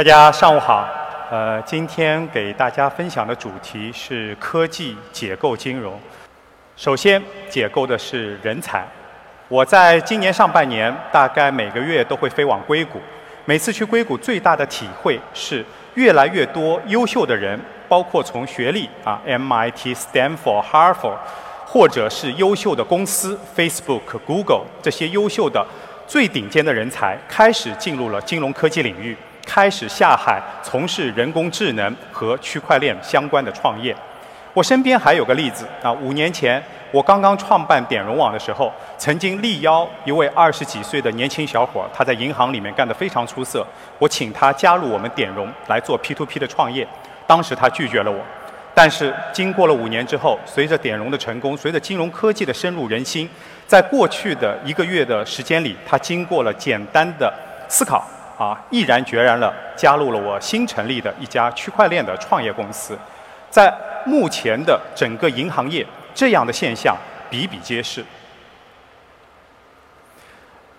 大家上午好，呃，今天给大家分享的主题是科技解构金融。首先，解构的是人才。我在今年上半年，大概每个月都会飞往硅谷。每次去硅谷，最大的体会是，越来越多优秀的人，包括从学历啊，MIT、Stanford、Harvard，或者是优秀的公司，Facebook、Google 这些优秀的最顶尖的人才，开始进入了金融科技领域。开始下海从事人工智能和区块链相关的创业。我身边还有个例子啊，五年前我刚刚创办点融网的时候，曾经力邀一位二十几岁的年轻小伙，他在银行里面干得非常出色，我请他加入我们点融来做 P2P 的创业。当时他拒绝了我，但是经过了五年之后，随着点融的成功，随着金融科技的深入人心，在过去的一个月的时间里，他经过了简单的思考。啊，毅然决然地加入了我新成立的一家区块链的创业公司。在目前的整个银行业，这样的现象比比皆是。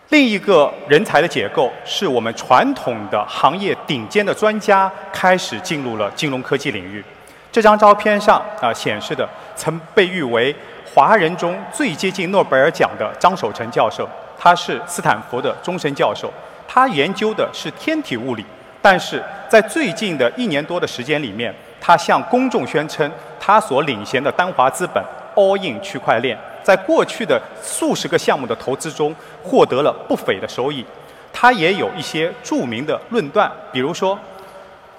另一个人才的结构，是我们传统的行业顶尖的专家开始进入了金融科技领域。这张照片上啊显示的，曾被誉为华人中最接近诺贝尔奖的张守成教授，他是斯坦福的终身教授。他研究的是天体物理，但是在最近的一年多的时间里面，他向公众宣称，他所领衔的丹华资本 All In 区块链，在过去的数十个项目的投资中获得了不菲的收益。他也有一些著名的论断，比如说，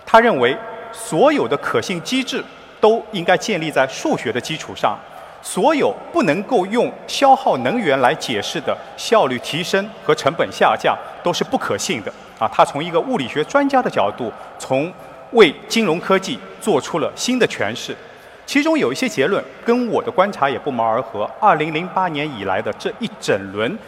他认为所有的可信机制都应该建立在数学的基础上。所有不能够用消耗能源来解释的效率提升和成本下降都是不可信的啊！他从一个物理学专家的角度，从为金融科技做出了新的诠释。其中有一些结论跟我的观察也不谋而合。二零零八年以来的这一整轮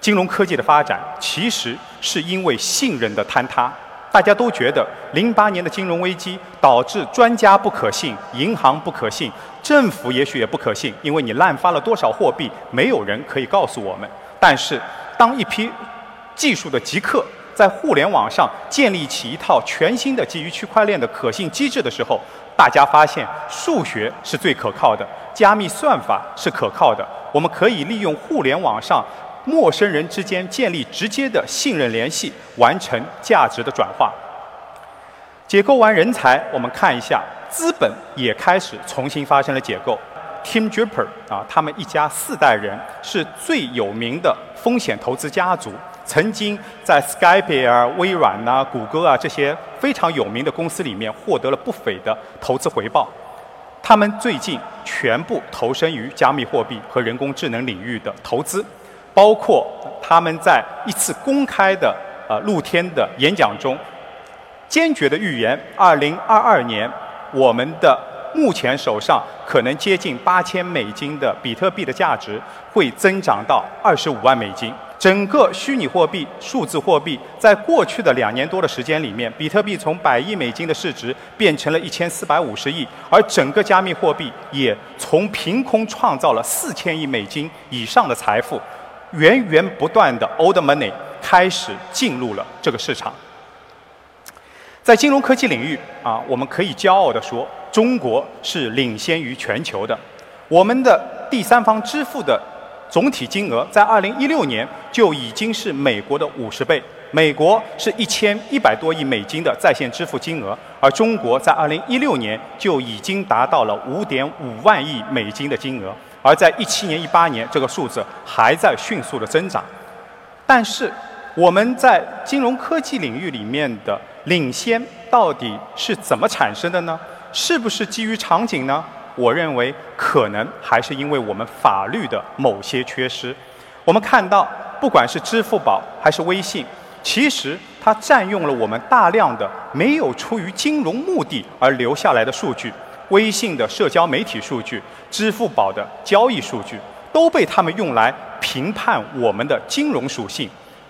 金融科技的发展，其实是因为信任的坍塌。大家都觉得，零八年的金融危机导致专家不可信，银行不可信，政府也许也不可信，因为你滥发了多少货币，没有人可以告诉我们。但是，当一批技术的极客在互联网上建立起一套全新的基于区块链的可信机制的时候，大家发现数学是最可靠的，加密算法是可靠的，我们可以利用互联网上。陌生人之间建立直接的信任联系，完成价值的转化。解构完人才，我们看一下资本也开始重新发生了解构。Tim Draper 啊，他们一家四代人是最有名的风险投资家族，曾经在 Skype 啊、微软呐、谷歌啊这些非常有名的公司里面获得了不菲的投资回报。他们最近全部投身于加密货币和人工智能领域的投资。包括他们在一次公开的呃露天的演讲中，坚决的预言，二零二二年我们的目前手上可能接近八千美金的比特币的价值会增长到二十五万美金。整个虚拟货币、数字货币在过去的两年多的时间里面，比特币从百亿美金的市值变成了一千四百五十亿，而整个加密货币也从凭空创造了四千亿美金以上的财富。源源不断的 old money 开始进入了这个市场，在金融科技领域啊，我们可以骄傲地说，中国是领先于全球的。我们的第三方支付的总体金额在2016年就已经是美国的五十倍，美国是一千一百多亿美金的在线支付金额，而中国在2016年就已经达到了五点五万亿美金的金额。而在一七年、一八年，这个数字还在迅速的增长。但是，我们在金融科技领域里面的领先到底是怎么产生的呢？是不是基于场景呢？我认为可能还是因为我们法律的某些缺失。我们看到，不管是支付宝还是微信，其实它占用了我们大量的没有出于金融目的而留下来的数据。微信的社交媒体数据、支付宝的交易数据都被他们用来评判我们的金融属性。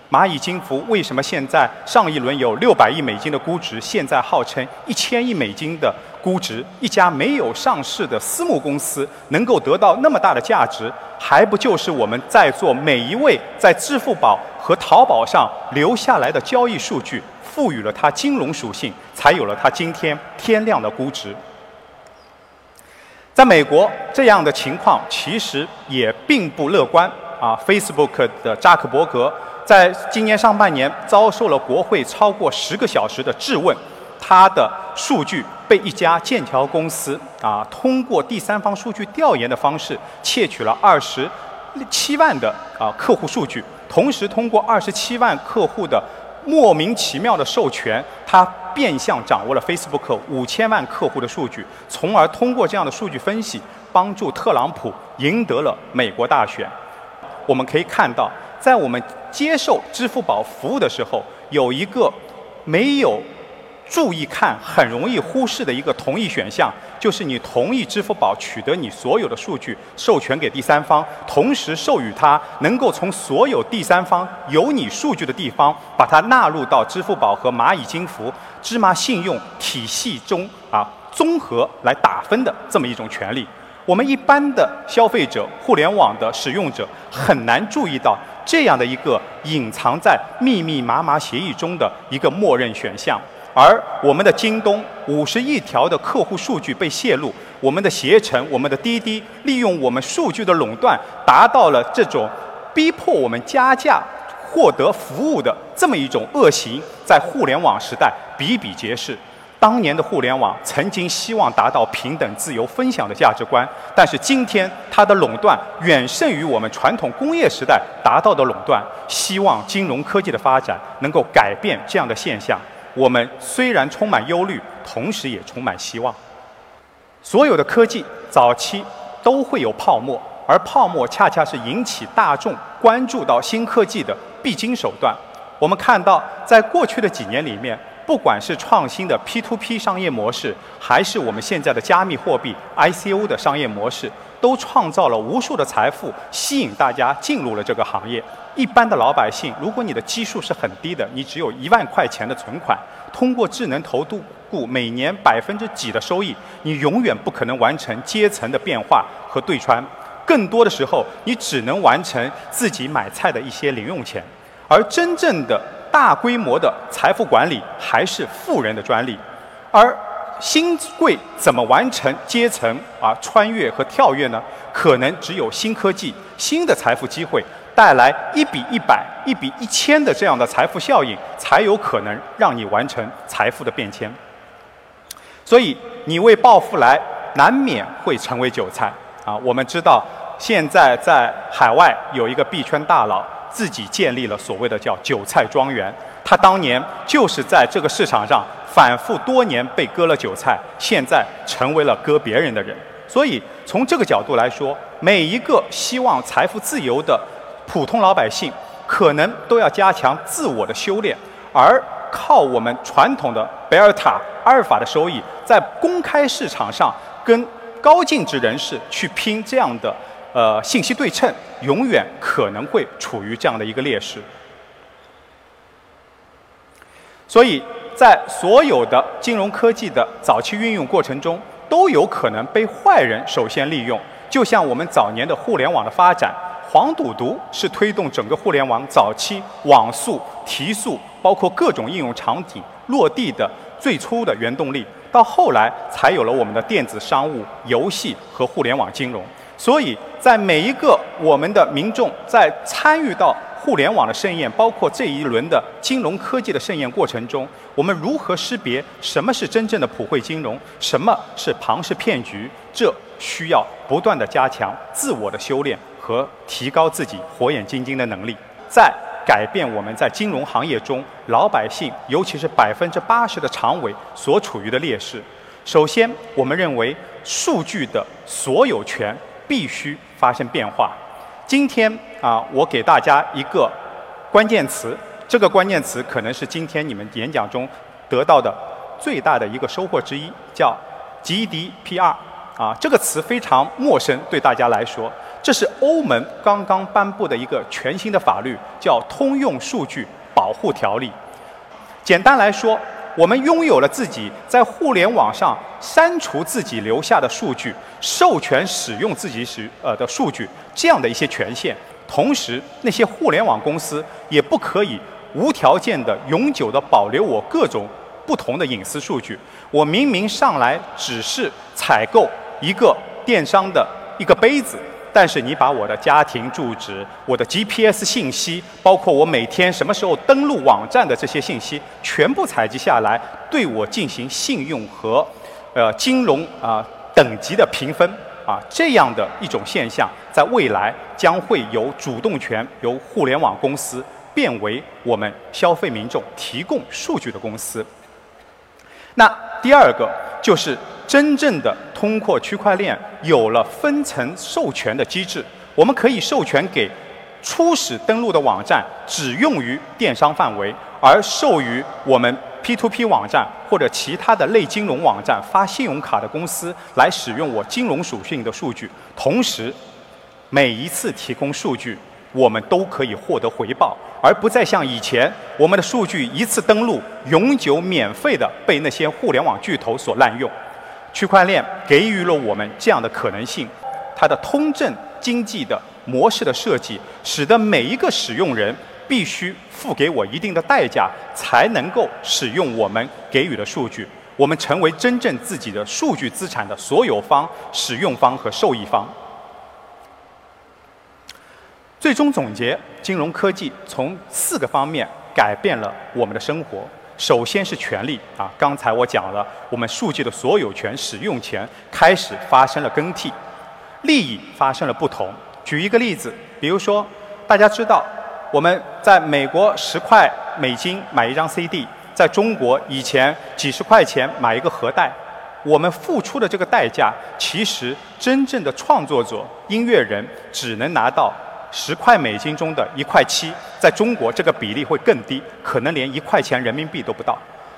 蚂蚁金服为什么现在上一轮有六百亿美金的估值，现在号称一千亿美金的估值？一家没有上市的私募公司能够得到那么大的价值，还不就是我们在座每一位在支付宝和淘宝上留下来的交易数据赋予了它金融属性，才有了它今天天量的估值。在美国，这样的情况其实也并不乐观啊。Facebook 的扎克伯格在今年上半年遭受了国会超过十个小时的质问，他的数据被一家剑桥公司啊通过第三方数据调研的方式窃取了二十七万的啊客户数据，同时通过二十七万客户的莫名其妙的授权，他。变相掌握了 Facebook 五千万客户的数据，从而通过这样的数据分析，帮助特朗普赢得了美国大选。我们可以看到，在我们接受支付宝服务的时候，有一个没有。注意看，很容易忽视的一个同意选项，就是你同意支付宝取得你所有的数据，授权给第三方，同时授予他能够从所有第三方有你数据的地方，把它纳入到支付宝和蚂蚁金服、芝麻信用体系中啊，综合来打分的这么一种权利。我们一般的消费者、互联网的使用者很难注意到这样的一个隐藏在密密麻麻协议中的一个默认选项。而我们的京东五十亿条的客户数据被泄露，我们的携程、我们的滴滴利用我们数据的垄断，达到了这种逼迫我们加价获得服务的这么一种恶行，在互联网时代比比皆是。当年的互联网曾经希望达到平等、自由、分享的价值观，但是今天它的垄断远胜于我们传统工业时代达到的垄断。希望金融科技的发展能够改变这样的现象。我们虽然充满忧虑，同时也充满希望。所有的科技早期都会有泡沫，而泡沫恰恰是引起大众关注到新科技的必经手段。我们看到，在过去的几年里面，不管是创新的 P2P 商业模式，还是我们现在的加密货币 ICO 的商业模式，都创造了无数的财富，吸引大家进入了这个行业。一般的老百姓，如果你的基数是很低的，你只有一万块钱的存款，通过智能投顾每年百分之几的收益，你永远不可能完成阶层的变化和对穿。更多的时候，你只能完成自己买菜的一些零用钱。而真正的大规模的财富管理，还是富人的专利。而新贵怎么完成阶层啊穿越和跳跃呢？可能只有新科技、新的财富机会。带来一比一百、一比一千的这样的财富效应，才有可能让你完成财富的变迁。所以，你为暴富来，难免会成为韭菜啊！我们知道，现在在海外有一个币圈大佬，自己建立了所谓的叫“韭菜庄园”。他当年就是在这个市场上反复多年被割了韭菜，现在成为了割别人的人。所以，从这个角度来说，每一个希望财富自由的。普通老百姓可能都要加强自我的修炼，而靠我们传统的贝尔塔、阿尔法的收益，在公开市场上跟高净值人士去拼这样的呃信息对称，永远可能会处于这样的一个劣势。所以在所有的金融科技的早期运用过程中，都有可能被坏人首先利用，就像我们早年的互联网的发展。黄赌毒是推动整个互联网早期网速提速，包括各种应用场景落地的最初的原动力。到后来才有了我们的电子商务、游戏和互联网金融。所以在每一个我们的民众在参与到互联网的盛宴，包括这一轮的金融科技的盛宴过程中，我们如何识别什么是真正的普惠金融，什么是庞氏骗局？这需要不断的加强自我的修炼。和提高自己火眼金睛的能力，在改变我们在金融行业中老百姓，尤其是百分之八十的常委所处于的劣势。首先，我们认为数据的所有权必须发生变化。今天啊，我给大家一个关键词，这个关键词可能是今天你们演讲中得到的最大的一个收获之一，叫 GDPR。啊，这个词非常陌生，对大家来说。这是欧盟刚刚颁布的一个全新的法律，叫《通用数据保护条例》。简单来说，我们拥有了自己在互联网上删除自己留下的数据、授权使用自己使呃的数据这样的一些权限。同时，那些互联网公司也不可以无条件的、永久的保留我各种不同的隐私数据。我明明上来只是采购一个电商的一个杯子，但是你把我的家庭住址、我的 GPS 信息，包括我每天什么时候登录网站的这些信息，全部采集下来，对我进行信用和呃金融啊等级的评分。啊，这样的一种现象，在未来将会由主动权由互联网公司变为我们消费民众提供数据的公司。那第二个就是真正的通过区块链有了分层授权的机制，我们可以授权给初始登录的网站只用于电商范围，而授予我们。P2P 网站或者其他的类金融网站发信用卡的公司来使用我金融属性的数据，同时每一次提供数据，我们都可以获得回报，而不再像以前我们的数据一次登录永久免费的被那些互联网巨头所滥用。区块链给予了我们这样的可能性，它的通证经济的模式的设计，使得每一个使用人。必须付给我一定的代价，才能够使用我们给予的数据。我们成为真正自己的数据资产的所有方、使用方和受益方。最终总结：金融科技从四个方面改变了我们的生活。首先是权利啊，刚才我讲了，我们数据的所有权、使用权开始发生了更替，利益发生了不同。举一个例子，比如说，大家知道。我们在美国十块美金买一张 CD，在中国以前几十块钱买一个盒带，我们付出的这个代价，其实真正的创作者、音乐人只能拿到十块美金中的一块七，在中国这个比例会更低，可能连一块钱人民币都不到。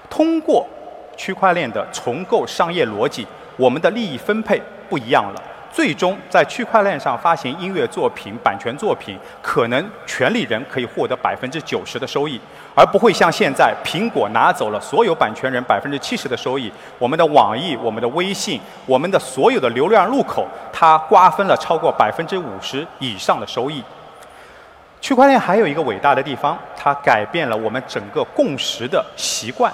通过区块链的重构商业逻辑，我们的利益分配不一样了。最终，在区块链上发行音乐作品、版权作品，可能权利人可以获得百分之九十的收益，而不会像现在苹果拿走了所有版权人百分之七十的收益。我们的网易、我们的微信、我们的所有的流量入口，它瓜分了超过百分之五十以上的收益。区块链还有一个伟大的地方，它改变了我们整个共识的习惯。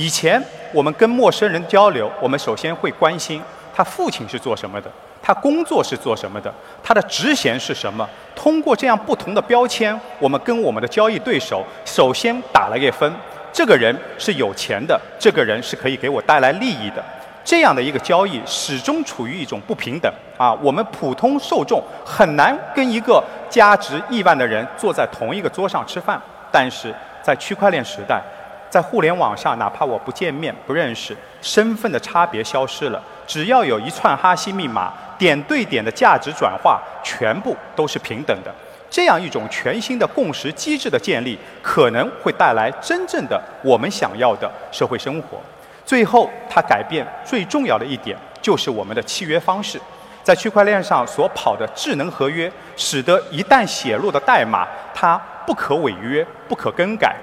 以前我们跟陌生人交流，我们首先会关心他父亲是做什么的。他工作是做什么的？他的职衔是什么？通过这样不同的标签，我们跟我们的交易对手首先打了个分。这个人是有钱的，这个人是可以给我带来利益的。这样的一个交易始终处于一种不平等啊！我们普通受众很难跟一个价值亿万的人坐在同一个桌上吃饭。但是在区块链时代，在互联网上，哪怕我不见面、不认识，身份的差别消失了。只要有一串哈希密码。点对点的价值转化，全部都是平等的。这样一种全新的共识机制的建立，可能会带来真正的我们想要的社会生活。最后，它改变最重要的一点，就是我们的契约方式。在区块链上所跑的智能合约，使得一旦写入的代码，它不可违约、不可更改。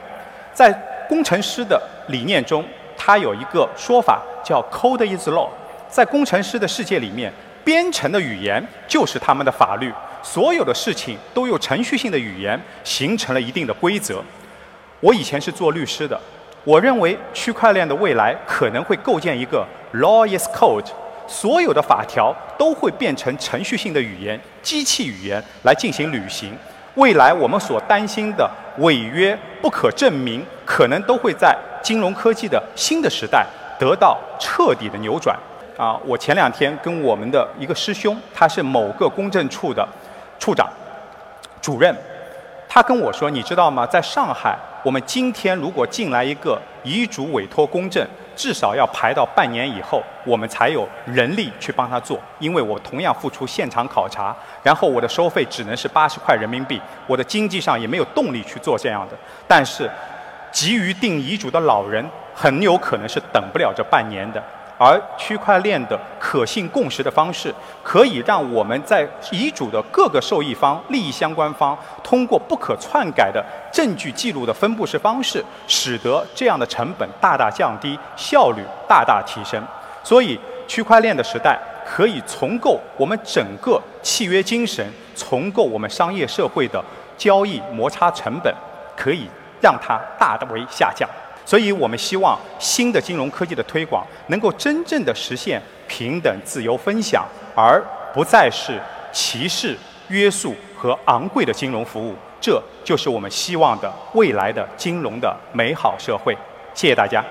在工程师的理念中，他有一个说法叫 “code is law”。在工程师的世界里面。编程的语言就是他们的法律，所有的事情都用程序性的语言形成了一定的规则。我以前是做律师的，我认为区块链的未来可能会构建一个 law is code，所有的法条都会变成程序性的语言、机器语言来进行履行。未来我们所担心的违约不可证明，可能都会在金融科技的新的时代得到彻底的扭转。啊，我前两天跟我们的一个师兄，他是某个公证处的处长、主任，他跟我说：“你知道吗？在上海，我们今天如果进来一个遗嘱委托公证，至少要排到半年以后，我们才有人力去帮他做。因为我同样付出现场考察，然后我的收费只能是八十块人民币，我的经济上也没有动力去做这样的。但是，急于定遗嘱的老人，很有可能是等不了这半年的。”而区块链的可信共识的方式，可以让我们在遗嘱的各个受益方、利益相关方，通过不可篡改的证据记录的分布式方式，使得这样的成本大大降低，效率大大提升。所以，区块链的时代可以重构我们整个契约精神，重构我们商业社会的交易摩擦成本，可以让它大为下降。所以我们希望新的金融科技的推广能够真正的实现平等、自由、分享，而不再是歧视、约束和昂贵的金融服务。这就是我们希望的未来的金融的美好社会。谢谢大家。